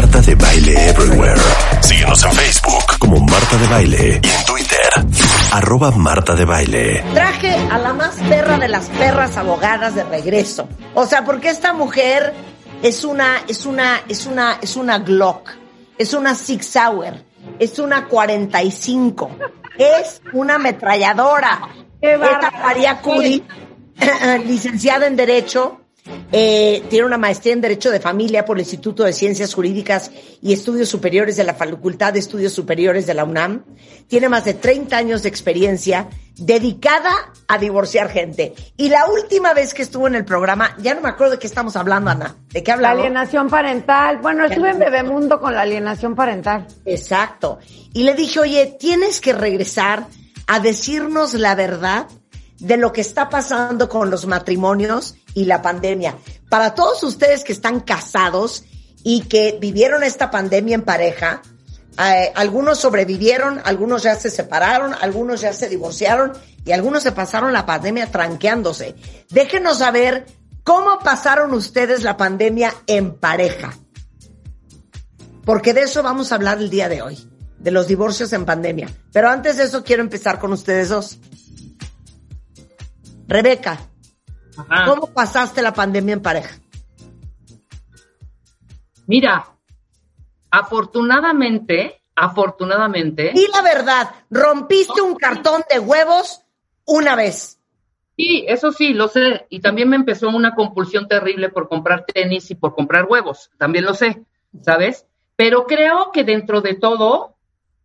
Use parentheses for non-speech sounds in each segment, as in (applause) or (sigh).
Marta de Baile Everywhere. Síguenos en Facebook como Marta de Baile y en Twitter, arroba Marta de Baile. Traje a la más perra de las perras abogadas de regreso. O sea, porque esta mujer es una, es una, es una, es una Glock, es una Six Sauer, es una 45, es una ametralladora. Esta María Cudi, (clears throat) licenciada en Derecho, eh, tiene una maestría en Derecho de Familia por el Instituto de Ciencias Jurídicas y Estudios Superiores de la Facultad de Estudios Superiores de la UNAM. Tiene más de 30 años de experiencia dedicada a divorciar gente. Y la última vez que estuvo en el programa, ya no me acuerdo de qué estamos hablando, Ana. ¿De qué La hablamos? alienación parental. Bueno, estuve en Bebemundo con la alienación parental. Exacto. Y le dije, oye, tienes que regresar a decirnos la verdad de lo que está pasando con los matrimonios y la pandemia. Para todos ustedes que están casados y que vivieron esta pandemia en pareja, eh, algunos sobrevivieron, algunos ya se separaron, algunos ya se divorciaron y algunos se pasaron la pandemia tranqueándose. Déjenos saber cómo pasaron ustedes la pandemia en pareja. Porque de eso vamos a hablar el día de hoy, de los divorcios en pandemia. Pero antes de eso quiero empezar con ustedes dos. Rebeca, Ajá. ¿cómo pasaste la pandemia en pareja? Mira, afortunadamente, afortunadamente, Y la verdad, rompiste un cartón de huevos una vez. sí, eso sí, lo sé. Y también me empezó una compulsión terrible por comprar tenis y por comprar huevos. También lo sé, ¿sabes? Pero creo que dentro de todo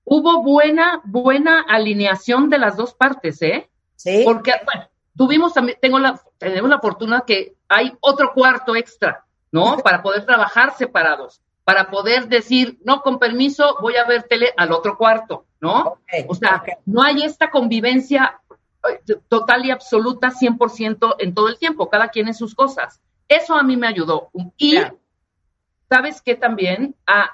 hubo buena, buena alineación de las dos partes, ¿eh? ¿Sí? Porque, bueno, tuvimos también, tengo la, tenemos la fortuna que hay otro cuarto extra, ¿no? Para poder trabajar separados, para poder decir, no, con permiso, voy a ver tele al otro cuarto, ¿no? O sea, no hay esta convivencia eh, total y absoluta 100% en todo el tiempo, cada quien en sus cosas. Eso a mí me ayudó. Y, Claro. ¿sabes qué también? A,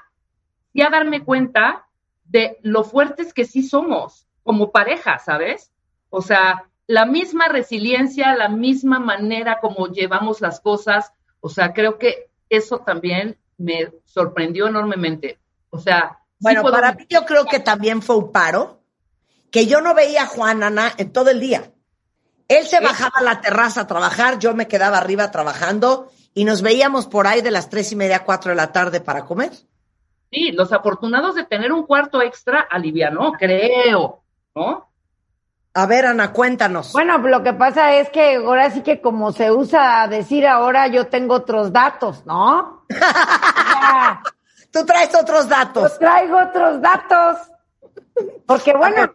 y a darme cuenta de lo fuertes que sí somos como pareja, ¿sabes? O sea, la misma resiliencia, la misma manera como llevamos las cosas, o sea, creo que eso también me sorprendió enormemente. O sea, sí Bueno, para mí yo creo que también fue un paro, que yo no veía a Juan Ana en todo el día. Él se bajaba a la terraza a trabajar, yo me quedaba arriba trabajando y nos veíamos por ahí de las tres y media, cuatro de la tarde para comer. Sí, los afortunados de tener un cuarto extra alivianó, creo, ¿no? A ver, Ana, cuéntanos. Bueno, lo que pasa es que ahora sí que como se usa decir ahora, yo tengo otros datos, ¿no? (laughs) Tú traes otros datos. yo traigo otros datos. Porque bueno,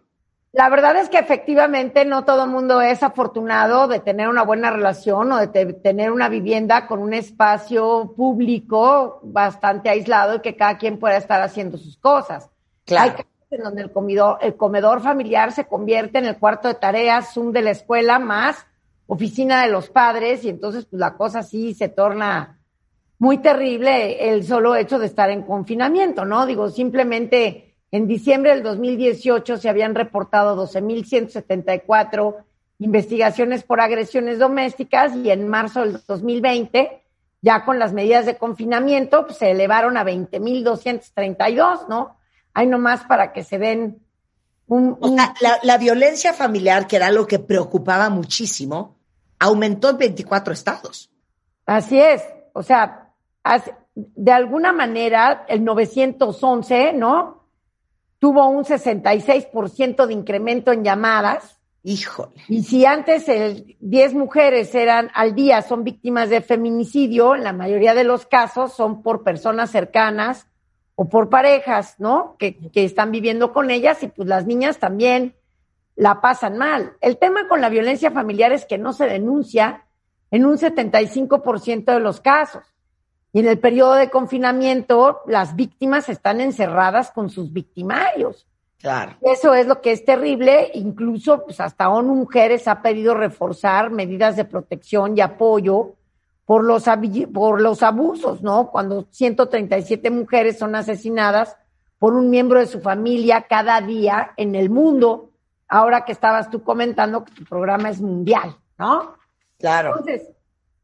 la verdad es que efectivamente no todo el mundo es afortunado de tener una buena relación o de te- tener una vivienda con un espacio público bastante aislado y que cada quien pueda estar haciendo sus cosas. Claro. Hay en donde el comedor, el comedor familiar se convierte en el cuarto de tareas, Zoom de la escuela más oficina de los padres y entonces pues la cosa sí se torna muy terrible el solo hecho de estar en confinamiento, ¿no? Digo, simplemente en diciembre del 2018 se habían reportado 12.174 investigaciones por agresiones domésticas y en marzo del 2020, ya con las medidas de confinamiento, pues, se elevaron a 20.232, ¿no? Hay nomás para que se den un... La, la violencia familiar, que era lo que preocupaba muchísimo, aumentó en 24 estados. Así es, o sea, de alguna manera el 911, ¿no? Tuvo un 66% de incremento en llamadas. Híjole. Y si antes el 10 mujeres eran al día son víctimas de feminicidio, en la mayoría de los casos son por personas cercanas o por parejas, ¿no? Que, que están viviendo con ellas y pues las niñas también la pasan mal. El tema con la violencia familiar es que no se denuncia en un 75% de los casos. Y en el periodo de confinamiento, las víctimas están encerradas con sus victimarios. Claro. Eso es lo que es terrible. Incluso, pues hasta ONU Mujeres ha pedido reforzar medidas de protección y apoyo por los, por los abusos, ¿no? Cuando 137 mujeres son asesinadas por un miembro de su familia cada día en el mundo. Ahora que estabas tú comentando que tu programa es mundial, ¿no? Claro. Entonces,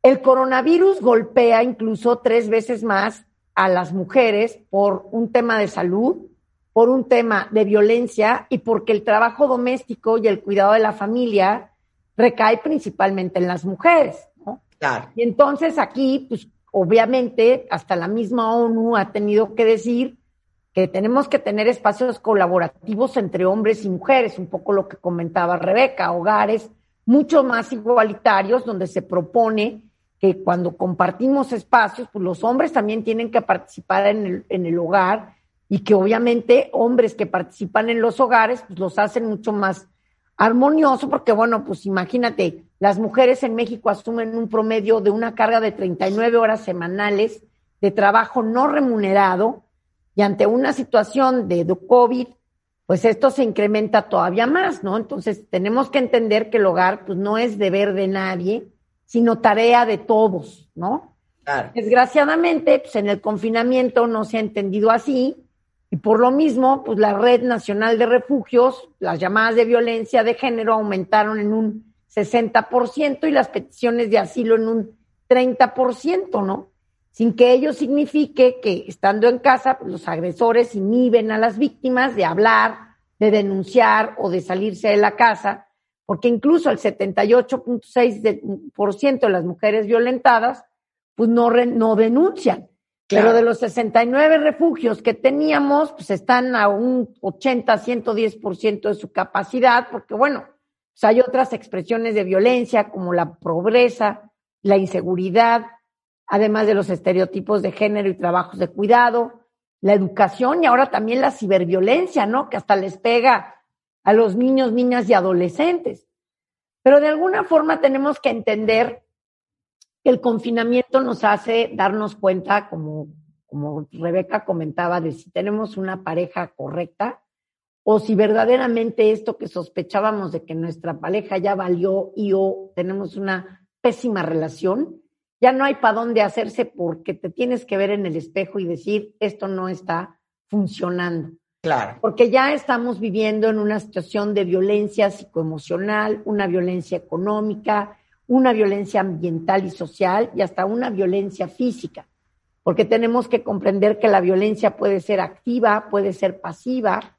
el coronavirus golpea incluso tres veces más a las mujeres por un tema de salud, por un tema de violencia y porque el trabajo doméstico y el cuidado de la familia recae principalmente en las mujeres. Y entonces aquí, pues obviamente, hasta la misma ONU ha tenido que decir que tenemos que tener espacios colaborativos entre hombres y mujeres, un poco lo que comentaba Rebeca, hogares mucho más igualitarios donde se propone que cuando compartimos espacios, pues los hombres también tienen que participar en el, en el hogar y que obviamente hombres que participan en los hogares, pues los hacen mucho más armonioso, porque bueno, pues imagínate, las mujeres en México asumen un promedio de una carga de 39 horas semanales de trabajo no remunerado y ante una situación de COVID, pues esto se incrementa todavía más, ¿no? Entonces tenemos que entender que el hogar pues no es deber de nadie, sino tarea de todos, ¿no? Claro. Desgraciadamente, pues en el confinamiento no se ha entendido así y por lo mismo, pues la Red Nacional de Refugios, las llamadas de violencia de género aumentaron en un 60% y las peticiones de asilo en un 30%, ¿no? Sin que ello signifique que estando en casa, pues los agresores inhiben a las víctimas de hablar, de denunciar o de salirse de la casa, porque incluso el 78.6% de las mujeres violentadas, pues no, no denuncian. Claro. Pero de los 69 refugios que teníamos, pues están a un 80, 110% de su capacidad, porque bueno, pues hay otras expresiones de violencia como la pobreza, la inseguridad, además de los estereotipos de género y trabajos de cuidado, la educación y ahora también la ciberviolencia, ¿no? Que hasta les pega a los niños, niñas y adolescentes. Pero de alguna forma tenemos que entender el confinamiento nos hace darnos cuenta, como, como Rebeca comentaba, de si tenemos una pareja correcta o si verdaderamente esto que sospechábamos de que nuestra pareja ya valió y o tenemos una pésima relación, ya no hay para dónde hacerse porque te tienes que ver en el espejo y decir, esto no está funcionando. Claro. Porque ya estamos viviendo en una situación de violencia psicoemocional, una violencia económica, una violencia ambiental y social y hasta una violencia física. Porque tenemos que comprender que la violencia puede ser activa, puede ser pasiva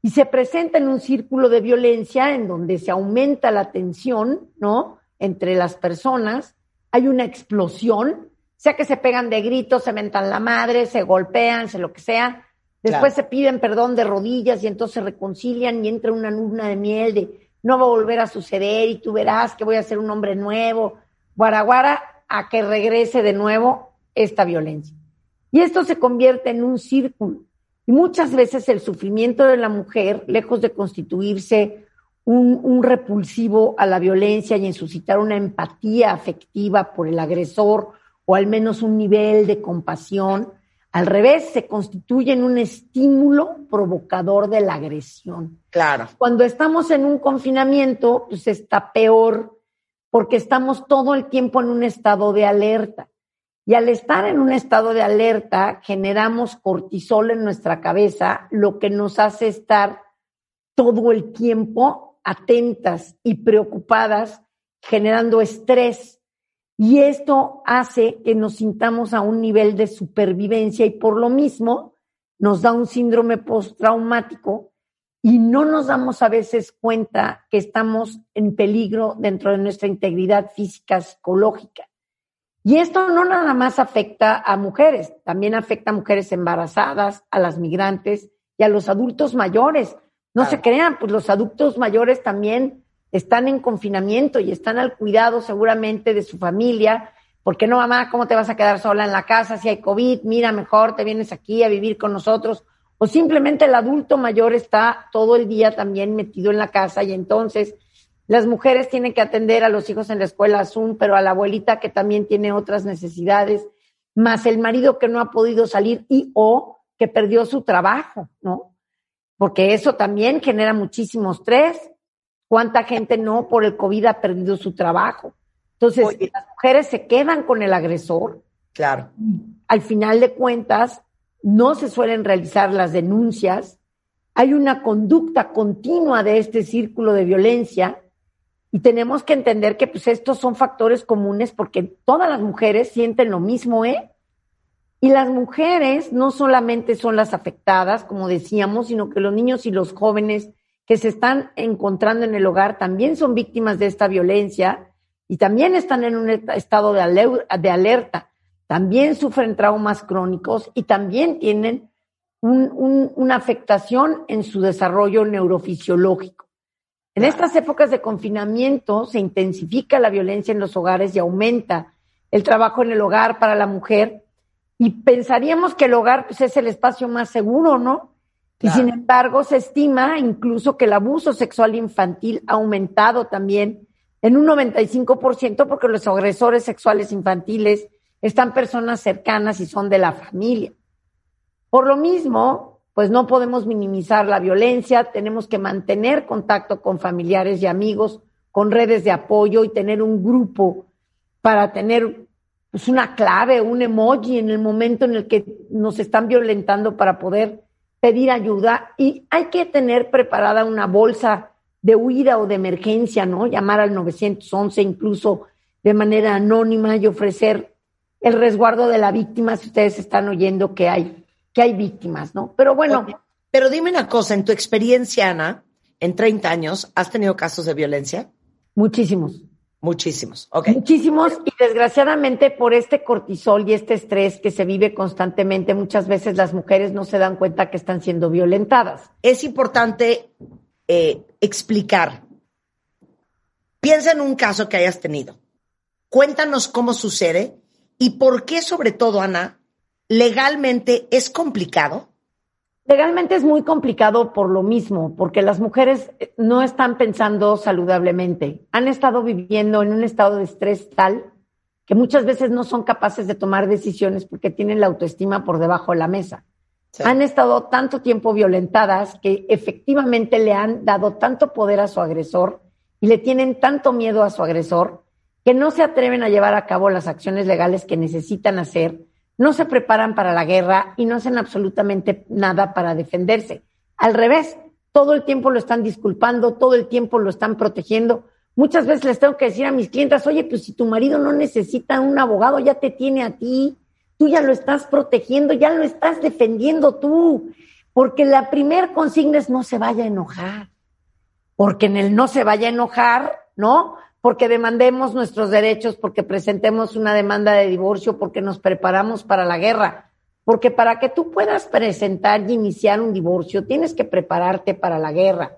y se presenta en un círculo de violencia en donde se aumenta la tensión, ¿no? Entre las personas, hay una explosión, sea que se pegan de gritos, se mentan la madre, se golpean, se lo que sea, Después Claro. se piden perdón de rodillas y entonces se reconcilian y entra una luna de miel de no va a volver a suceder y tú verás que voy a ser un hombre nuevo. Guaraguara a que regrese de nuevo esta violencia. Y esto se convierte en un círculo. Y muchas veces el sufrimiento de la mujer, lejos de constituirse un, un repulsivo a la violencia y en suscitar una empatía afectiva por el agresor o al menos un nivel de compasión, al revés, se constituye en un estímulo provocador de la agresión. Claro. Cuando estamos en un confinamiento, pues está peor porque estamos todo el tiempo en un estado de alerta. Y al estar en un estado de alerta, generamos cortisol en nuestra cabeza, lo que nos hace estar todo el tiempo atentas y preocupadas, generando estrés. Y esto hace que nos sintamos a un nivel de supervivencia y por lo mismo nos da un síndrome postraumático y no nos damos a veces cuenta que estamos en peligro dentro de nuestra integridad física, psicológica. Y esto no nada más afecta a mujeres, también afecta a mujeres embarazadas, a las migrantes y a los adultos mayores. No Claro. se crean, pues los adultos mayores también están en confinamiento y están al cuidado seguramente de su familia, porque no, mamá, ¿cómo te vas a quedar sola en la casa si hay COVID? Mira, mejor te vienes aquí a vivir con nosotros. O simplemente el adulto mayor está todo el día también metido en la casa y entonces las mujeres tienen que atender a los hijos en la escuela Zoom, pero a la abuelita que también tiene otras necesidades. más el marido que no ha podido salir y o que perdió su trabajo, ¿no? Porque eso también genera muchísimo estrés. ¿Cuánta gente no por el COVID ha perdido su trabajo? Entonces, las mujeres se quedan con el agresor. Claro. Al final de cuentas, no se suelen realizar las denuncias. Hay una conducta continua de este círculo de violencia y tenemos que entender que pues estos son factores comunes porque todas las mujeres sienten lo mismo, ¿eh? Y las mujeres no solamente son las afectadas, como decíamos, sino que los niños y los jóvenes que se están encontrando en el hogar también son víctimas de esta violencia y también están en un estado de, alerta, también sufren traumas crónicos y también tienen una afectación en su desarrollo neurofisiológico. En estas épocas de confinamiento se intensifica la violencia en los hogares y aumenta el trabajo en el hogar para la mujer y pensaríamos que el hogar pues, es el espacio más seguro, ¿no? Y sin embargo, se estima incluso que el abuso sexual infantil ha aumentado también en un 95% porque los agresores sexuales infantiles están personas cercanas y son de la familia. Por lo mismo, pues no podemos minimizar la violencia, tenemos que mantener contacto con familiares y amigos, con redes de apoyo y tener un grupo para tener pues, una clave, un emoji en el momento en el que nos están violentando para poder pedir ayuda y hay que tener preparada una bolsa de huida o de emergencia, ¿no? Llamar al 911 incluso de manera anónima y ofrecer el resguardo de la víctima si ustedes están oyendo que hay, que hay víctimas, ¿no? Pero bueno. pero dime una cosa, en tu experiencia, Ana, en 30 años, ¿has tenido casos de violencia? Muchísimos. Muchísimos, ok. Muchísimos y desgraciadamente por este cortisol y este estrés que se vive constantemente, muchas veces las mujeres no se dan cuenta que están siendo violentadas. Es importante eh, explicar. Piensa en un caso que hayas tenido. Cuéntanos cómo sucede y por qué, sobre todo, Ana, legalmente es complicado Legalmente es muy complicado por lo mismo, porque las mujeres eh, no están pensando saludablemente. Han estado viviendo en un estado de estrés tal que muchas veces no son capaces de tomar decisiones porque tienen la autoestima por debajo de la mesa. Han estado tanto tiempo violentadas que efectivamente le han dado tanto poder a su agresor y le tienen tanto miedo a su agresor que no se atreven a llevar a cabo las acciones legales que necesitan hacer no se preparan para la guerra y no hacen absolutamente nada para defenderse. Al revés, todo el tiempo lo están disculpando, todo el tiempo lo están protegiendo. Muchas veces les tengo que decir a mis clientes, oye, pues si tu marido no necesita un abogado, ya te tiene a ti, tú ya lo estás protegiendo, ya lo estás defendiendo tú, porque la primer consigna es no se vaya a enojar, porque en el no se vaya a enojar, ¿no? Porque demandemos nuestros derechos, porque presentemos una demanda de divorcio, porque nos preparamos para la guerra. Porque para que tú puedas presentar y iniciar un divorcio, tienes que prepararte para la guerra.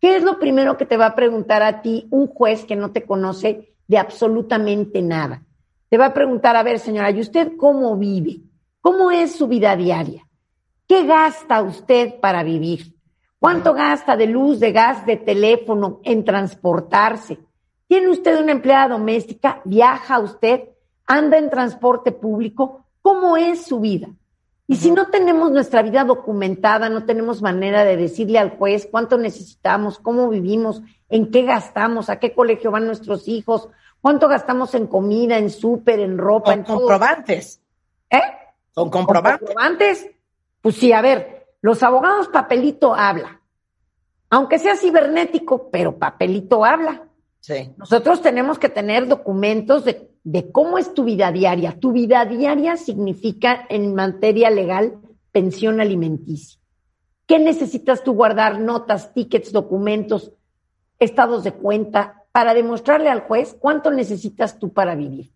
¿Qué es lo primero que te va a preguntar a ti un juez que no te conoce de absolutamente nada? Te va a preguntar, a ver, señora, ¿y usted cómo vive? ¿Cómo es su vida diaria? ¿Qué gasta usted para vivir? ¿Cuánto gasta de luz, de gas, de teléfono en transportarse? ¿Tiene usted una empleada doméstica? ¿Viaja usted? ¿Anda en transporte público? ¿Cómo es su vida? Y si no tenemos nuestra vida documentada, no tenemos manera de decirle al juez cuánto necesitamos, cómo vivimos, en qué gastamos, a qué colegio van nuestros hijos, cuánto gastamos en comida, en súper, en ropa, Con en comprobantes. ¿Eh? Con comprobantes. ¿Con comprobantes? Pues sí, a ver, los abogados papelito habla. Aunque sea cibernético, pero papelito habla. Nosotros tenemos que tener documentos de, de, cómo es tu vida diaria. Tu vida diaria significa en materia legal pensión alimenticia. ¿Qué necesitas tú guardar? Notas, tickets, documentos, estados de cuenta para demostrarle al juez cuánto necesitas tú para vivir.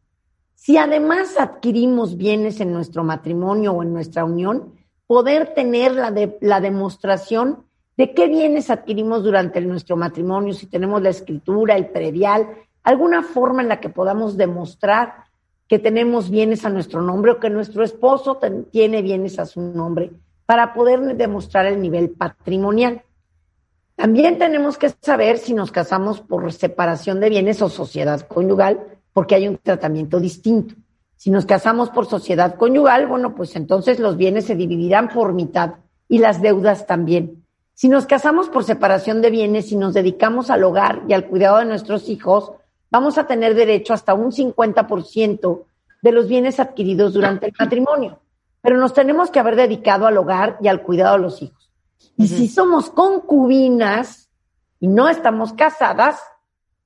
Si además adquirimos bienes en nuestro matrimonio o en nuestra unión, poder tener la, de, la demostración de qué bienes adquirimos durante nuestro matrimonio, si tenemos la escritura, el predial, alguna forma en la que podamos demostrar que tenemos bienes a nuestro nombre o que nuestro esposo tiene bienes a su nombre para poder demostrar el nivel patrimonial. También tenemos que saber si nos casamos por separación de bienes o sociedad conyugal, porque hay un tratamiento distinto. Si nos casamos por sociedad conyugal, bueno, pues entonces los bienes se dividirán por mitad y las deudas también. Si nos casamos por separación de bienes y nos dedicamos al hogar y al cuidado de nuestros hijos, vamos a tener derecho hasta un 50% de los bienes adquiridos durante el matrimonio. Pero nos tenemos que haber dedicado al hogar y al cuidado de los hijos. Y si somos concubinas y no estamos casadas,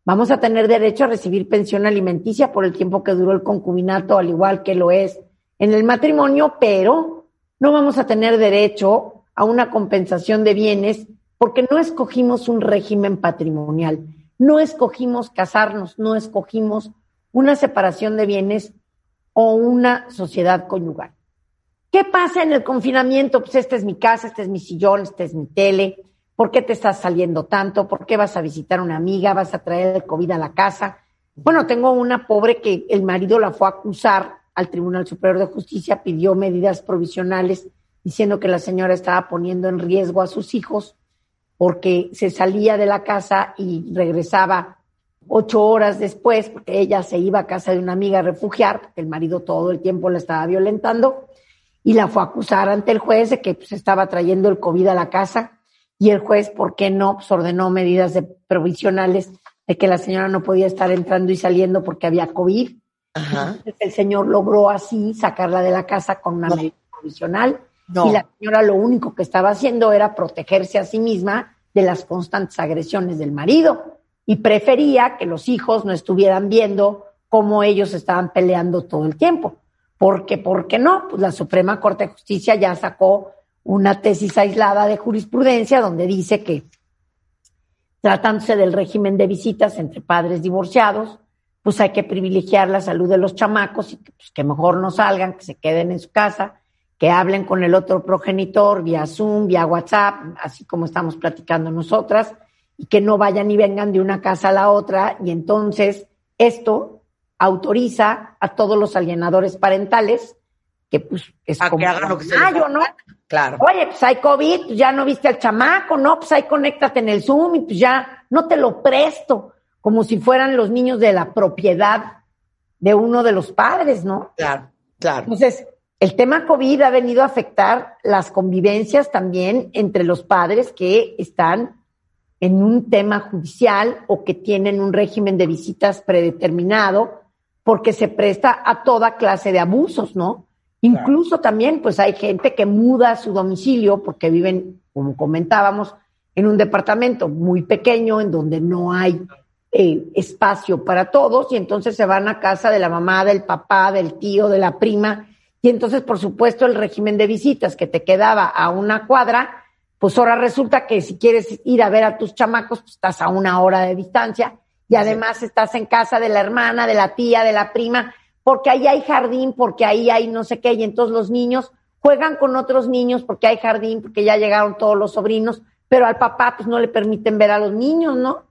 vamos a tener derecho a recibir pensión alimenticia por el tiempo que duró el concubinato, al igual que lo es en el matrimonio, pero no vamos a tener derecho a una compensación de bienes porque no escogimos un régimen patrimonial, no escogimos casarnos, no escogimos una separación de bienes o una sociedad conyugal. ¿Qué pasa en el confinamiento? Pues esta es mi casa, este es mi sillón, este es mi tele. ¿Por qué te estás saliendo tanto? ¿Por qué vas a visitar a una amiga? ¿Vas a traer el COVID a la casa? Bueno, tengo una pobre que el marido la fue a acusar al Tribunal Superior de Justicia, pidió medidas provisionales diciendo que la señora estaba poniendo en riesgo a sus hijos porque se salía de la casa y regresaba ocho horas después, porque ella se iba a casa de una amiga a refugiar, porque el marido todo el tiempo la estaba violentando y la fue a acusar ante el juez de que pues, estaba trayendo el COVID a la casa y el juez, ¿por qué no? Pues ordenó medidas de provisionales de que la señora no podía estar entrando y saliendo porque había COVID. Entonces el señor logró así sacarla de la casa con una medida provisional y la señora lo único que estaba haciendo era protegerse a sí misma de las constantes agresiones del marido y prefería que los hijos no estuvieran viendo cómo ellos estaban peleando todo el tiempo. Porque, ¿por qué no? Pues la Suprema Corte de Justicia ya sacó una tesis aislada de jurisprudencia donde dice que tratándose del régimen de visitas entre padres divorciados, pues hay que privilegiar la salud de los chamacos y que, pues, que mejor no salgan, que se queden en su casa, que hablen con el otro progenitor vía Zoom, vía WhatsApp, así como estamos platicando nosotras, y que no vayan y vengan de una casa a la otra. Y entonces esto autoriza a todos los alienadores parentales que pues es a como que hagan lo que se mayo, ¿no? Claro. Oye, pues hay COVID, pues ya no viste al chamaco, ¿no? Pues ahí conéctate en el Zoom y pues ya no te lo presto, como si fueran los niños de la propiedad de uno de los padres, ¿no? Claro, claro. Entonces, el tema COVID ha venido a afectar las convivencias también entre los padres que están en un tema judicial o que tienen un régimen de visitas predeterminado porque se presta a toda clase de abusos, ¿no? Incluso también, pues hay gente que muda su domicilio porque viven, como comentábamos, en un departamento muy pequeño en donde no hay eh, espacio para todos y entonces se van a casa de la mamá, del papá, del tío, de la prima y entonces, por supuesto, el régimen de visitas que te quedaba a una cuadra, pues ahora resulta que si quieres ir a ver a tus chamacos, pues estás a una hora de distancia y además estás en casa de la hermana, de la tía, de la prima, porque ahí hay jardín, porque ahí hay no sé qué, y entonces los niños juegan con otros niños porque hay jardín, porque ya llegaron todos los sobrinos, pero al papá pues no le permiten ver a los niños, ¿no?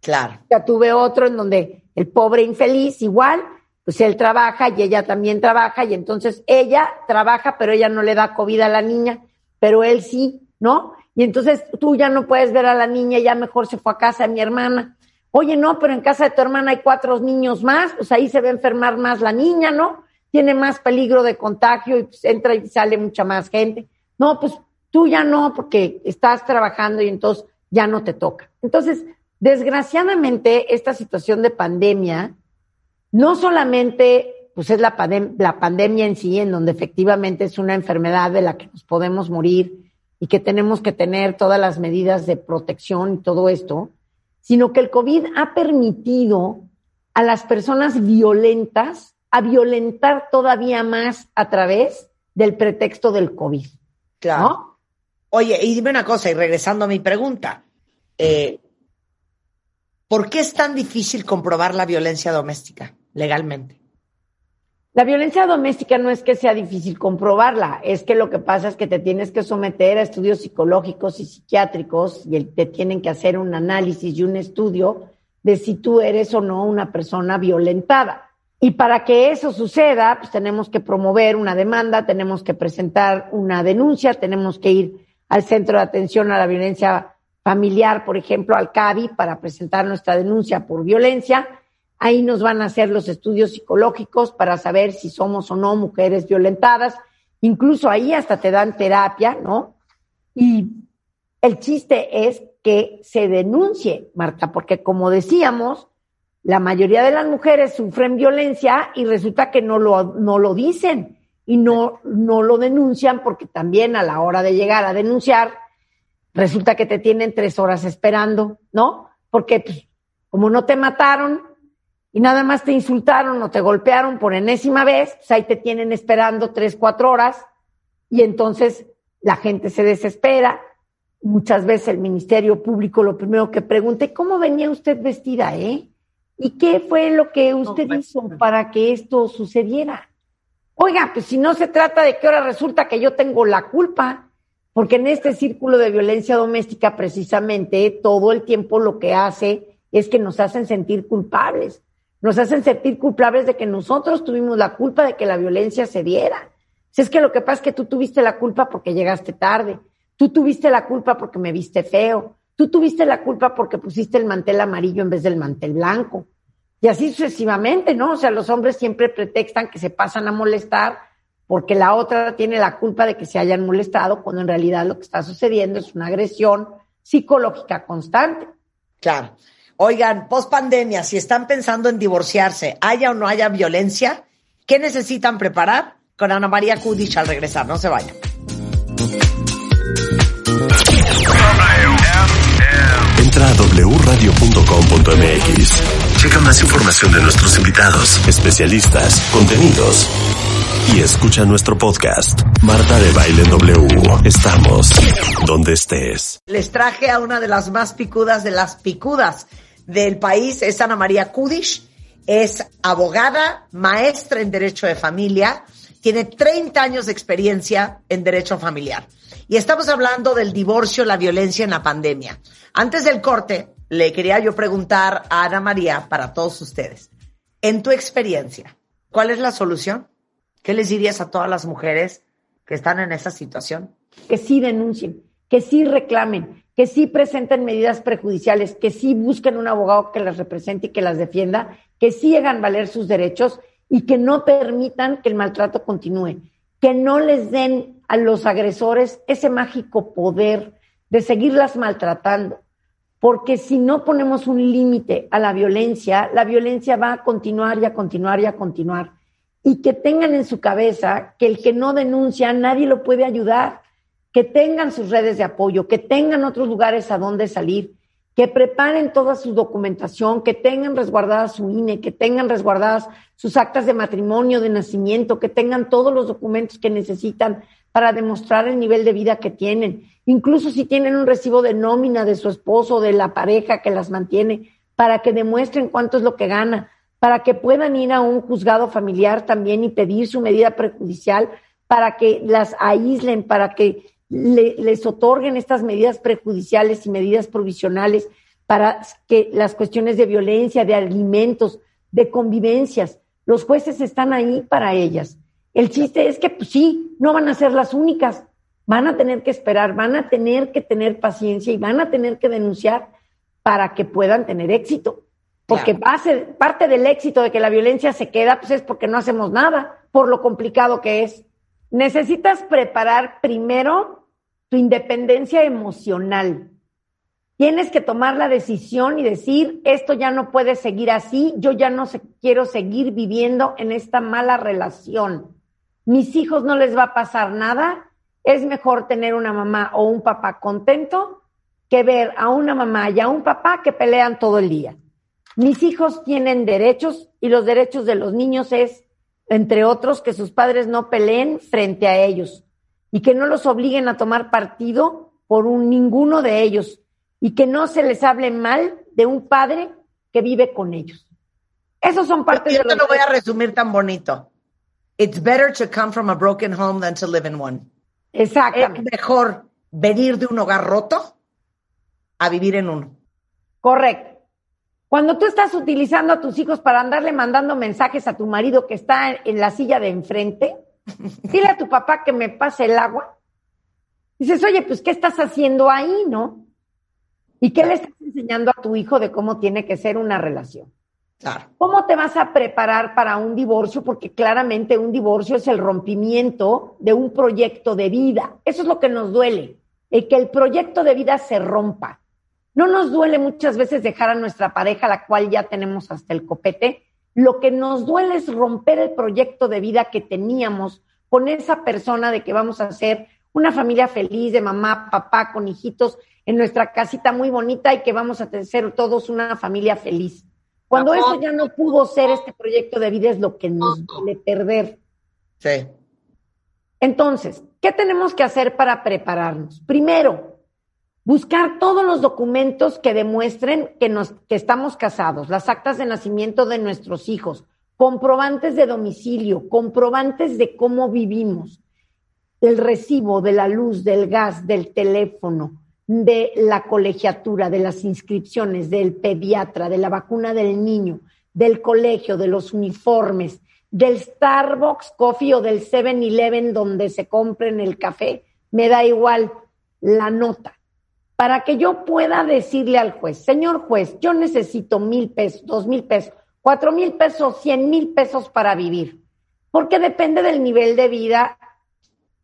Claro. Ya tuve otro en donde el pobre infeliz igual, pues él trabaja y ella también trabaja y entonces ella trabaja, pero ella no le da COVID a la niña, pero él sí, ¿no? Y entonces tú ya no puedes ver a la niña, ya mejor se fue a casa de mi hermana. Oye, no, pero en casa de tu hermana hay cuatro niños más, pues ahí se va enfermar más la niña, ¿no? Tiene más peligro de contagio y pues entra y sale mucha más gente. No, pues tú ya no, porque estás trabajando y entonces ya no te toca. Entonces, desgraciadamente, esta situación de pandemia, no solamente pues es la, la pandemia en sí, en donde efectivamente es una enfermedad de la que nos podemos morir y que tenemos que tener todas las medidas de protección y todo esto, sino que el COVID ha permitido a las personas violentas a violentar todavía más a través del pretexto del COVID. Claro. ¿no? Oye, y dime una cosa, y regresando a mi pregunta, eh, ¿por qué es tan difícil comprobar la violencia doméstica legalmente? La violencia doméstica no es que sea difícil comprobarla, es que lo que pasa es que te tienes que someter a estudios psicológicos y psiquiátricos y te tienen que hacer un análisis y un estudio de si tú eres o no una persona violentada. Y para que eso suceda, pues tenemos que promover una demanda, tenemos que presentar una denuncia, tenemos que ir al Centro de Atención a la Violencia Familiar, por ejemplo, al CABI, para presentar nuestra denuncia por violencia Ahí nos van a hacer los estudios psicológicos para saber si somos o no mujeres violentadas. Incluso ahí hasta te dan terapia, ¿no? Y el chiste es que se denuncie, Marta, porque como decíamos, la mayoría de las mujeres sufren violencia y resulta que no lo, no lo dicen y no, no lo denuncian porque también a la hora de llegar a denunciar, resulta que te tienen tres horas esperando, ¿no? Porque pues, como no te mataron y nada más te insultaron o te golpearon por enésima vez, pues ahí te tienen esperando tres, cuatro horas y entonces la gente se desespera. Muchas veces el Ministerio Público lo primero que pregunta, ¿cómo venía usted vestida, eh? ¿Y qué fue lo que usted pues, hizo para que esto sucediera? Oiga, pues si no se trata de que ahora resulta que yo tengo la culpa, porque en este círculo de violencia doméstica precisamente todo el tiempo lo que hace es que nos hacen sentir culpables, nos hacen sentir culpables de que nosotros tuvimos la culpa de que la violencia se diera. Si es que lo que pasa es que tú tuviste la culpa porque llegaste tarde, tú tuviste la culpa porque me viste feo, tú tuviste la culpa porque pusiste el mantel amarillo en vez del mantel blanco. Y así sucesivamente, ¿no? O sea, los hombres siempre pretextan que se pasan a molestar porque la otra tiene la culpa de que se hayan molestado, cuando en realidad lo que está sucediendo es una agresión psicológica constante. Claro. Oigan, post pandemia, si están pensando en divorciarse, haya o no haya violencia, ¿qué necesitan preparar? Con Ana María Kudich al regresar, no se vayan. Entra a wradio.com.mx. Checa más información de nuestros invitados, especialistas, contenidos. Y escucha nuestro podcast, Marta de Baile W. Estamos donde estés. Les traje a una de las más picudas de las picudas del país, es Ana María Kudish. Es abogada, maestra en Derecho de Familia, tiene 30 años de experiencia en Derecho Familiar. Y estamos hablando del divorcio, la violencia en la pandemia. Antes del corte, le quería yo preguntar a Ana María, para todos ustedes, en tu experiencia, ¿cuál es la solución? ¿Qué les dirías a todas las mujeres que están en esa situación? Que sí denuncien, que sí reclamen, que sí presenten medidas prejudiciales, que sí busquen un abogado que las represente y que las defienda, que sí hagan valer sus derechos y que no permitan que el maltrato continúe, que no les den a los agresores ese mágico poder de seguirlas maltratando. Porque si no ponemos un límite a la violencia, la violencia va a continuar y a continuar y a continuar. Y que tengan en su cabeza que el que no denuncia, nadie lo puede ayudar. Que tengan sus redes de apoyo, que tengan otros lugares a donde salir, que preparen toda su documentación, que tengan resguardada su INE, que tengan resguardadas sus actas de matrimonio, de nacimiento, que tengan todos los documentos que necesitan para demostrar el nivel de vida que tienen. Incluso si tienen un recibo de nómina de su esposo, de la pareja que las mantiene, para que demuestren cuánto es lo que gana, para que puedan ir a un juzgado familiar también y pedir su medida prejudicial, para que las aíslen, para que les otorguen estas medidas prejudiciales y medidas provisionales para que las cuestiones de violencia, de alimentos, de convivencias, los jueces están ahí para ellas. El chiste es que, pues sí, no van a ser las únicas, van a tener que esperar, van a tener que tener paciencia y van a tener que denunciar para que puedan tener éxito. Porque base, parte del éxito de que la violencia se queda, pues es porque no hacemos nada, por lo complicado que es. Necesitas preparar primero tu independencia emocional. Tienes que tomar la decisión y decir, esto ya no puede seguir así, yo ya no quiero seguir viviendo en esta mala relación. Mis hijos no les va a pasar nada, es mejor tener una mamá o un papá contento que ver a una mamá y a un papá que pelean todo el día. Mis hijos tienen derechos y los derechos de los niños es, entre otros, que sus padres no peleen frente a ellos y que no los obliguen a tomar partido por un, ninguno de ellos y que no se les hable mal de un padre que vive con ellos. Esos son partes Yo te lo voy a resumir tan bonito. It's better to come from a broken home than to live in one. Es Exactamente. mejor venir de un hogar roto a vivir en uno. Correcto. Cuando tú estás utilizando a tus hijos para andarle mandando mensajes a tu marido que está en la silla de enfrente, (laughs) dile a tu papá que me pase el agua. Dices, oye, pues, ¿qué estás haciendo ahí, no? ¿Y qué le estás enseñando a tu hijo de cómo tiene que ser una relación? Claro. ¿Cómo te vas a preparar para un divorcio? Porque claramente un divorcio es el rompimiento de un proyecto de vida. Eso es lo que nos duele, el que el proyecto de vida se rompa. No nos duele muchas veces dejar a nuestra pareja, la cual ya tenemos hasta el copete. Lo que nos duele es romper el proyecto de vida que teníamos con esa persona de que vamos a hacer una familia feliz de mamá, papá, con hijitos en nuestra casita muy bonita y que vamos a ser todos una familia feliz. Cuando eso ya no pudo ser este proyecto de vida es lo que nos duele perder. Sí. Entonces, ¿qué tenemos que hacer para prepararnos? Primero, buscar todos los documentos que demuestren que, nos, que estamos casados, las actas de nacimiento de nuestros hijos, comprobantes de domicilio, comprobantes de cómo vivimos, el recibo de la luz, del gas, del teléfono, de la colegiatura, de las inscripciones, del pediatra, de la vacuna del niño, del colegio, de los uniformes, del Starbucks Coffee o del 7-Eleven donde se compren el café, me da igual la nota, para que yo pueda decirle al juez, señor juez, yo necesito mil pesos, dos mil pesos, cuatro mil pesos, cien mil pesos para vivir, porque depende del nivel de vida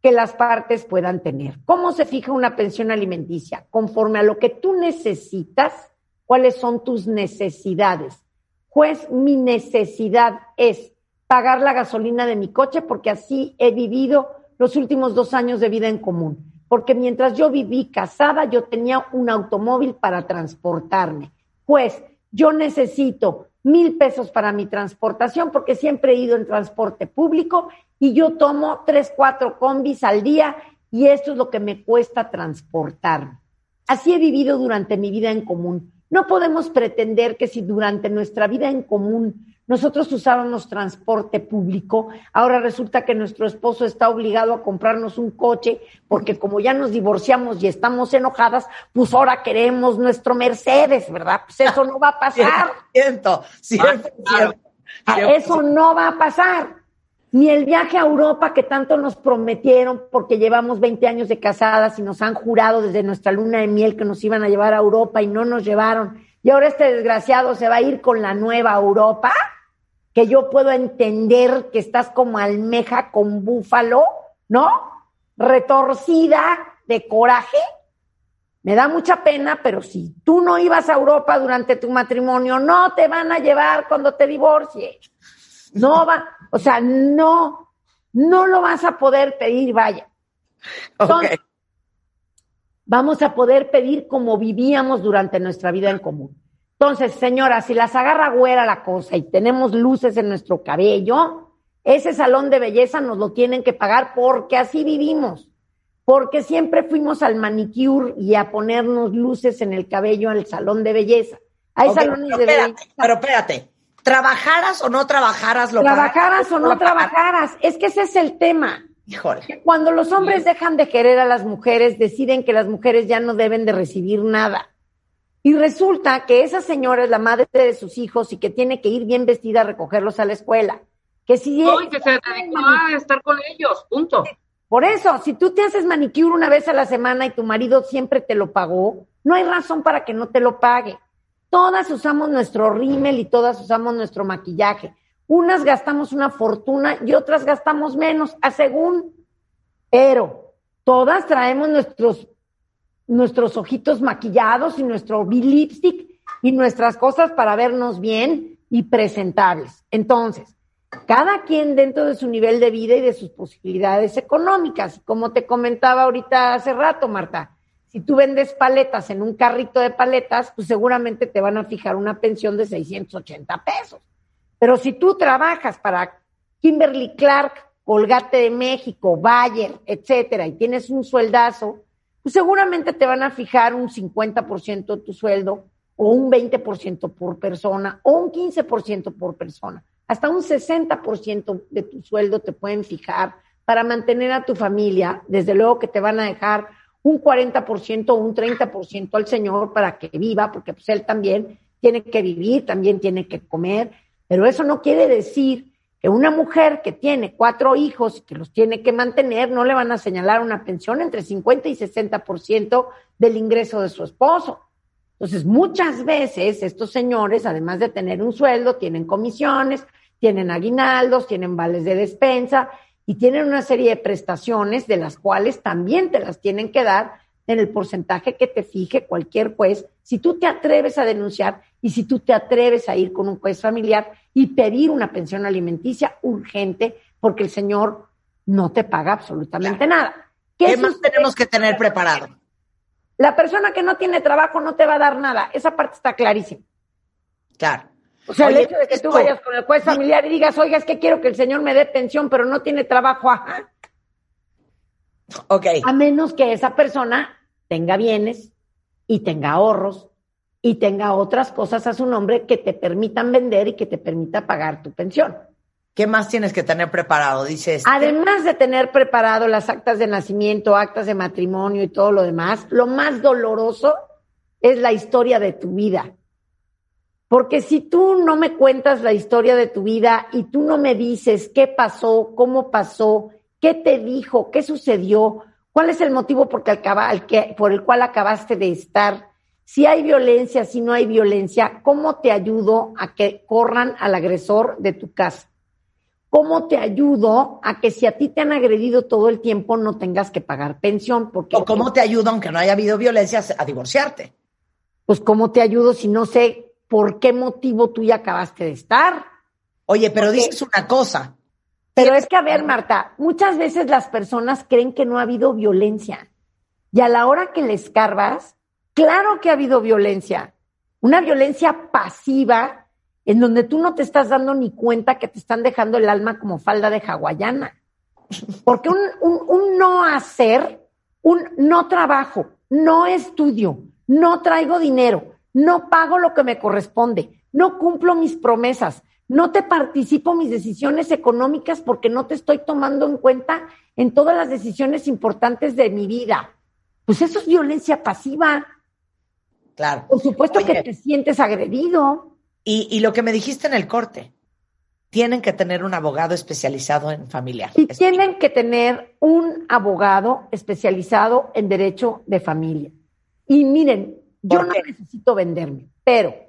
que las partes puedan tener. ¿Cómo se fija una pensión alimenticia? Conforme a lo que tú necesitas, cuáles son tus necesidades. Pues mi necesidad es pagar la gasolina de mi coche porque así he vivido los últimos dos años de vida en común. Porque mientras yo viví casada, yo tenía un automóvil para transportarme. Pues yo necesito mil pesos para mi transportación porque siempre he ido en transporte público y yo tomo tres, cuatro combis al día y esto es lo que me cuesta transportarme. Así he vivido durante mi vida en común. No podemos pretender que si durante nuestra vida en común nosotros usábamos transporte público, ahora resulta que nuestro esposo está obligado a comprarnos un coche porque como ya nos divorciamos y estamos enojadas, pues ahora queremos nuestro Mercedes, ¿verdad? Pues eso no va a pasar. (laughs) Siento, siento, Eso no va a pasar. Ni el viaje a Europa que tanto nos prometieron porque llevamos 20 años de casadas y nos han jurado desde nuestra luna de miel que nos iban a llevar a Europa y no nos llevaron. Y ahora este desgraciado se va a ir con la nueva Europa que yo puedo entender que estás como almeja con búfalo, ¿no? Retorcida de coraje. Me da mucha pena, pero si tú no ibas a Europa durante tu matrimonio, no te van a llevar cuando te divorcies. No va, o sea, no, no lo vas a poder pedir, vaya. Entonces, vamos a poder pedir como vivíamos durante nuestra vida en común. Entonces, señora, si las agarra güera la cosa y tenemos luces en nuestro cabello, ese salón de belleza nos lo tienen que pagar porque así vivimos. Porque siempre fuimos al manicure y a ponernos luces en el cabello al salón de belleza. Hay salones de belleza. Pero espérate, ¿trabajaras o no trabajaras lo Trabajaras o no trabajaras. Es que ese es el tema. Híjole. Cuando los hombres dejan de querer a las mujeres, deciden que las mujeres ya no deben de recibir nada. Y resulta que esa señora es la madre de sus hijos y que tiene que ir bien vestida a recogerlos a la escuela. Que si que se dedicó a estar con ellos, punto. Por eso, si tú te haces manicure una vez a la semana y tu marido siempre te lo pagó, no hay razón para que no te lo pague. Todas usamos nuestro rímel y todas usamos nuestro maquillaje. Unas gastamos una fortuna y otras gastamos menos, a según. Pero todas traemos nuestros nuestros ojitos maquillados y nuestro lipstick y nuestras cosas para vernos bien y presentables. Entonces, cada quien dentro de su nivel de vida y de sus posibilidades económicas. Como te comentaba ahorita hace rato, Marta, si tú vendes paletas en un carrito de paletas, pues seguramente te van a fijar una pensión de 680 pesos. Pero si tú trabajas para Kimberly Clark, Colgate de México, Bayer, etcétera, y tienes un sueldazo, pues seguramente te van a fijar un 50% de tu sueldo o un 20% por persona o un 15% por persona. Hasta un 60% de tu sueldo te pueden fijar para mantener a tu familia. Desde luego que te van a dejar un 40% o un 30% al Señor para que viva, porque pues él también tiene que vivir, también tiene que comer. Pero eso no quiere decir que una mujer que tiene cuatro hijos y que los tiene que mantener, no le van a señalar una pensión entre 50 y 60% del ingreso de su esposo. Entonces, muchas veces estos señores, además de tener un sueldo, tienen comisiones, tienen aguinaldos, tienen vales de despensa y tienen una serie de prestaciones de las cuales también te las tienen que dar en el porcentaje que te fije cualquier juez, si tú te atreves a denunciar y si tú te atreves a ir con un juez familiar y pedir una pensión alimenticia urgente porque el señor no te paga absolutamente nada. ¿Qué, más tenemos que tener preparado? La persona que no tiene trabajo no te va a dar nada. Esa parte está clarísima. Claro. O sea, el hecho de que tú vayas con el juez familiar y digas, oiga, es que quiero que el señor me dé pensión, pero no tiene trabajo, ajá. (laughs) Ok. A menos que esa persona tenga bienes y tenga ahorros y tenga otras cosas a su nombre que te permitan vender y que te permita pagar tu pensión. ¿Qué más tienes que tener preparado? Dices. Este? Además de tener preparado las actas de nacimiento, actas de matrimonio y todo lo demás, lo más doloroso es la historia de tu vida. Porque si tú no me cuentas la historia de tu vida y tú no me dices qué pasó, cómo pasó, qué te dijo, qué sucedió, cuál es el motivo por, el cual acabaste de estar, si hay violencia, si no hay violencia, cómo te ayudo a que corran al agresor de tu casa. ¿Cómo te ayudo a que si a ti te han agredido todo el tiempo no tengas que pagar pensión? Porque, ¿O cómo te ayudo, aunque no haya habido violencia, a divorciarte? Pues cómo te ayudo si no sé por qué motivo tú ya acabaste de estar. Oye, pero dices una cosa. Pero es que, a ver, Marta, muchas veces las personas creen que no ha habido violencia. Y a la hora que les escarbas, claro que ha habido violencia. Una violencia pasiva en donde tú no te estás dando ni cuenta que te están dejando el alma como falda de hawaiana. Porque un, un, un no hacer, un no trabajo, no estudio, no traigo dinero, no pago lo que me corresponde, no cumplo mis promesas, no te participo mis decisiones económicas porque no te estoy tomando en cuenta en todas las decisiones importantes de mi vida. Pues eso es violencia pasiva. Claro. Por supuesto que te sientes agredido. Y, y, lo que me dijiste en el corte, tienen que tener un abogado especializado en familiar. Y tienen que tener un abogado especializado en derecho de familia. Y miren, yo no necesito venderme, pero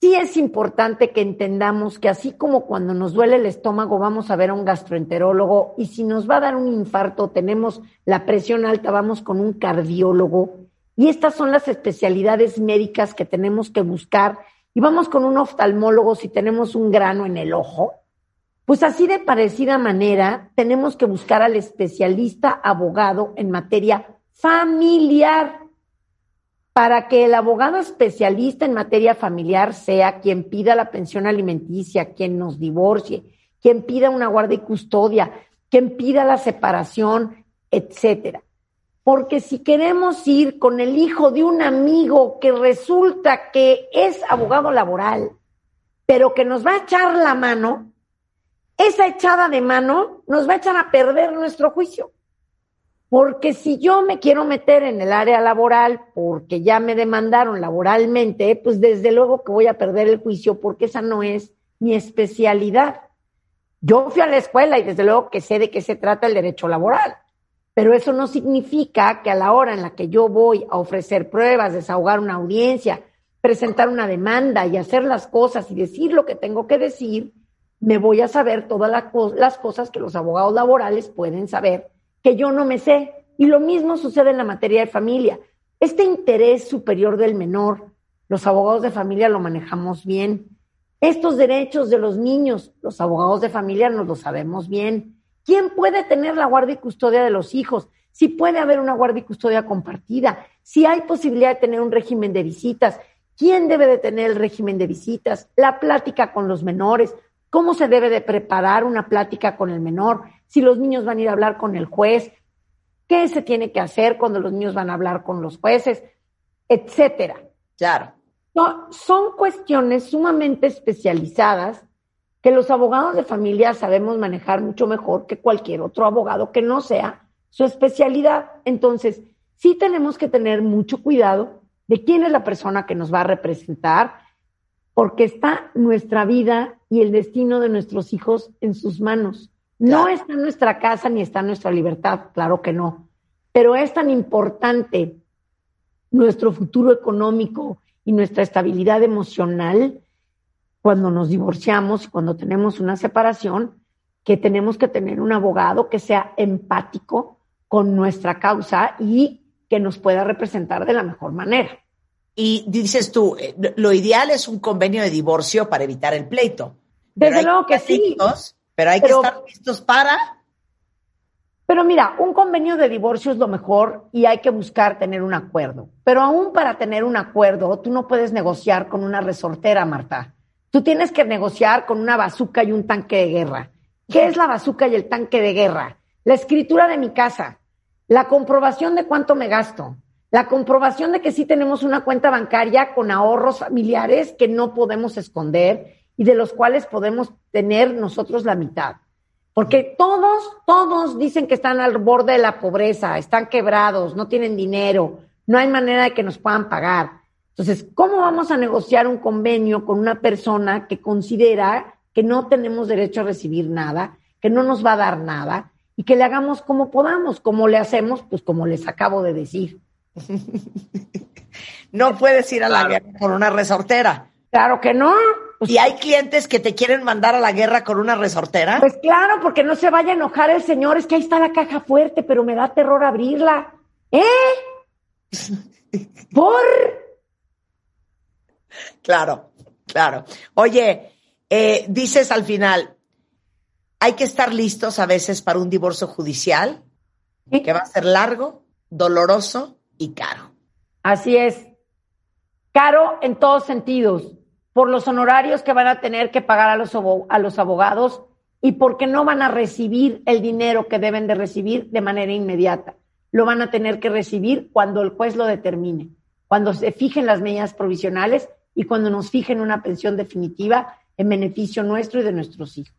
sí es importante que entendamos que así como cuando nos duele el estómago vamos a ver a un gastroenterólogo y si nos va a dar un infarto, tenemos la presión alta, vamos con un cardiólogo. Y estas son las especialidades médicas que tenemos que buscar. Y vamos con un oftalmólogo si tenemos un grano en el ojo. Pues así de parecida manera, tenemos que buscar al especialista abogado en materia familiar para que el abogado especialista en materia familiar sea quien pida la pensión alimenticia, quien nos divorcie, quien pida una guardia y custodia, quien pida la separación, etcétera. Porque si queremos ir con el hijo de un amigo que resulta que es abogado laboral, pero que nos va a echar la mano, esa echada de mano nos va a echar a perder nuestro juicio. Porque si yo me quiero meter en el área laboral porque ya me demandaron laboralmente, pues desde luego que voy a perder el juicio porque esa no es mi especialidad. Yo fui a la escuela y desde luego que sé de qué se trata el derecho laboral, pero eso no significa que a la hora en la que yo voy a ofrecer pruebas, desahogar una audiencia, presentar una demanda y hacer las cosas y decir lo que tengo que decir, me voy a saber todas las cosas que los abogados laborales pueden saber que yo no me sé. Y lo mismo sucede en la materia de familia. Este interés superior del menor, los abogados de familia lo manejamos bien. Estos derechos de los niños, los abogados de familia nos lo sabemos bien. ¿Quién puede tener la guardia y custodia de los hijos? Si puede haber una guardia y custodia compartida, si hay posibilidad de tener un régimen de visitas, quién debe de tener el régimen de visitas, la plática con los menores, cómo se debe de preparar una plática con el menor, si los niños van a ir a hablar con el juez, qué se tiene que hacer cuando los niños van a hablar con los jueces, etcétera. Claro. No, son cuestiones sumamente especializadas que los abogados de familia sabemos manejar mucho mejor que cualquier otro abogado que no sea su especialidad. Entonces, sí tenemos que tener mucho cuidado de quién es la persona que nos va a representar, porque está nuestra vida y el destino de nuestros hijos en sus manos. No está en nuestra casa ni está en nuestra libertad, claro que no. Pero es tan importante nuestro futuro económico y nuestra estabilidad emocional cuando nos divorciamos y cuando tenemos una separación, que tenemos que tener un abogado que sea empático con nuestra causa y que nos pueda representar de la mejor manera. Y dices tú, eh, lo ideal es un convenio de divorcio para evitar el pleito. Desde luego que, sí. Pero hay que estar listos para. Pero mira, un convenio de divorcio es lo mejor y hay que buscar tener un acuerdo. Pero aún para tener un acuerdo, tú no puedes negociar con una resortera, Marta. Tú tienes que negociar con una bazuca y un tanque de guerra. ¿Qué es la bazuca y el tanque de guerra? La escritura de mi casa, la comprobación de cuánto me gasto, la comprobación de que sí tenemos una cuenta bancaria con ahorros familiares que no podemos esconder y de los cuales podemos tener nosotros la mitad. Porque todos, todos dicen que están al borde de la pobreza, están quebrados, no tienen dinero, no hay manera de que nos puedan pagar. Entonces, ¿cómo vamos a negociar un convenio con una persona que considera que no tenemos derecho a recibir nada, que no nos va a dar nada y que le hagamos como podamos, como le hacemos, pues como les acabo de decir. (laughs) no puedes ir a la guerra con una resortera. Claro que no. ¿Y hay clientes que te quieren mandar a la guerra con una resortera? Pues claro, porque no se vaya a enojar el señor, es que ahí está la caja fuerte, pero me da terror abrirla. ¿Eh? (laughs) ¿Por? Claro, claro. Oye, eh, dices al final, hay que estar listos a veces para un divorcio judicial que va a ser largo, doloroso y caro. Así es. Caro en todos sentidos, por los honorarios que van a tener que pagar a los, a los abogados y porque no van a recibir el dinero que deben de recibir de manera inmediata. Lo van a tener que recibir cuando el juez lo determine, cuando se fijen las medidas provisionales y cuando nos fijen una pensión definitiva en beneficio nuestro y de nuestros hijos.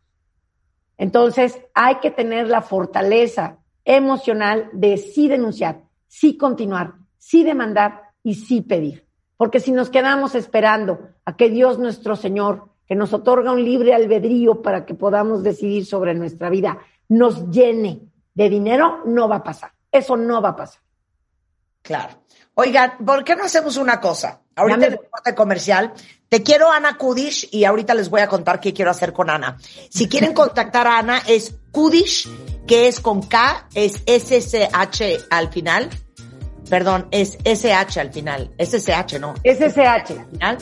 Entonces, hay que tener la fortaleza emocional de sí denunciar, sí continuar, sí demandar y sí pedir. Porque si nos quedamos esperando a que Dios nuestro Señor, que nos otorga un libre albedrío para que podamos decidir sobre nuestra vida, nos llene de dinero, no va a pasar. Eso no va a pasar. Claro. Oigan, ¿por qué no hacemos una cosa? Ahorita en el corte comercial, te quiero Ana Kudish y ahorita les voy a contar qué quiero hacer con Ana. Si (laughs) quieren contactar a Ana, es Kudish, que es con K, es SSH al final. Perdón, es SH al final. SSH, ¿no? SSH. Al final.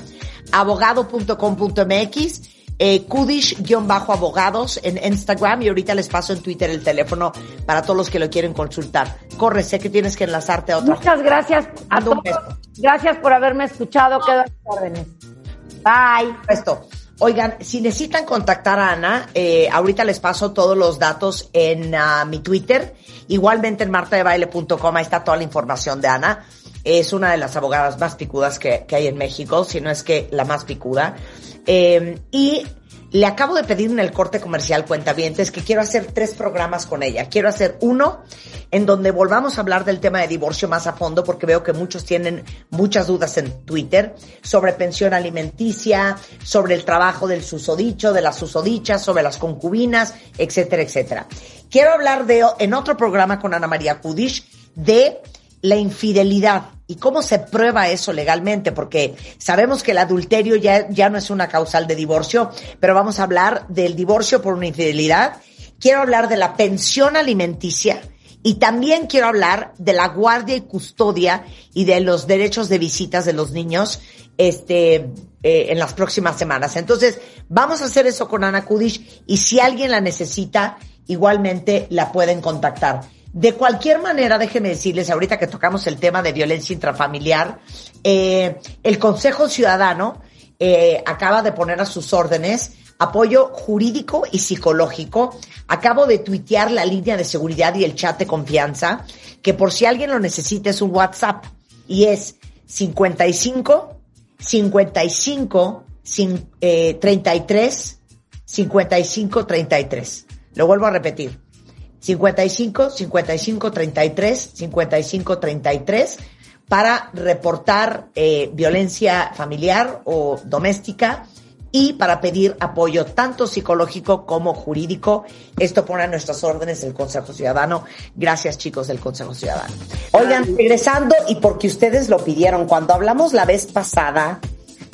Abogado.com.mx eh, Kudish-abogados en Instagram y ahorita les paso en Twitter el teléfono para todos los que lo quieren consultar. Corre, sé que tienes que enlazarte a otra. Muchas gracias a todos. Gracias por haberme escuchado. Quedo a órdenes. Bye. Esto. Oigan, si necesitan contactar a Ana, eh, ahorita les paso todos los datos en uh, mi Twitter. Igualmente en martadebaile.com, ahí está toda la información de Ana. Es una de las abogadas más picudas que, que hay en México, si no es que la más picuda. Eh, y le acabo de pedir en el corte comercial cuentavientes que quiero hacer tres programas con ella. Quiero hacer uno en donde volvamos a hablar del tema de divorcio más a fondo porque veo que muchos tienen muchas dudas en Twitter sobre pensión alimenticia, sobre el trabajo del susodicho, de las susodichas, sobre las concubinas, etcétera, etcétera. Quiero hablar de, en otro programa con Ana María Kudish de la infidelidad y cómo se prueba eso legalmente, porque sabemos que el adulterio ya, ya no es una causal de divorcio, pero vamos a hablar del divorcio por una infidelidad. Quiero hablar de la pensión alimenticia y también quiero hablar de la guardia y custodia y de los derechos de visitas de los niños este, eh, en las próximas semanas. Entonces, vamos a hacer eso con Ana Kudish y si alguien la necesita, igualmente la pueden contactar. De cualquier manera, déjenme decirles, ahorita que tocamos el tema de violencia intrafamiliar, eh, el Consejo Ciudadano eh, acaba de poner a sus órdenes apoyo jurídico y psicológico. Acabo de tuitear la línea de seguridad y el chat de confianza, que por si alguien lo necesita es un WhatsApp y es 55 55 33 55 33. Lo vuelvo a repetir. 55 55 33 55 33 para reportar eh, violencia familiar o doméstica y para pedir apoyo tanto psicológico como jurídico. Esto pone a nuestras órdenes el Consejo Ciudadano. Gracias chicos del Consejo Ciudadano. Oigan, regresando y porque ustedes lo pidieron, cuando hablamos la vez pasada,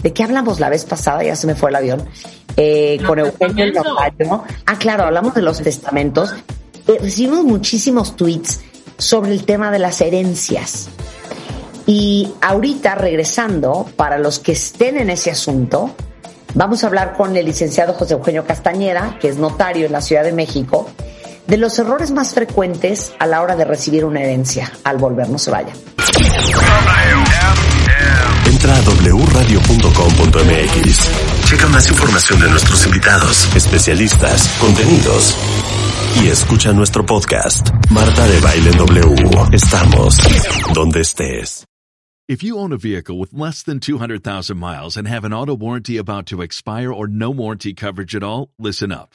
¿de qué hablamos la vez pasada? Ya se me fue el avión. Eh, con Eugenio. Ah, claro, hablamos de los testamentos. Eh, recibimos muchísimos tweets sobre el tema de las herencias. Y ahorita regresando, para los que estén en ese asunto, Vamos a hablar con el licenciado José Eugenio Castañeda, que es notario en la Ciudad de México, de los errores más frecuentes a la hora de recibir una herencia. Al volver, no se vaya. Entra a wradio.com.mx. Checa más información de nuestros invitados, especialistas, contenidos y escucha nuestro podcast. Marta de Baile W. Estamos donde estés. If you own a vehicle with less than 200,000 miles and have an auto warranty about to expire or no warranty coverage at all, listen up.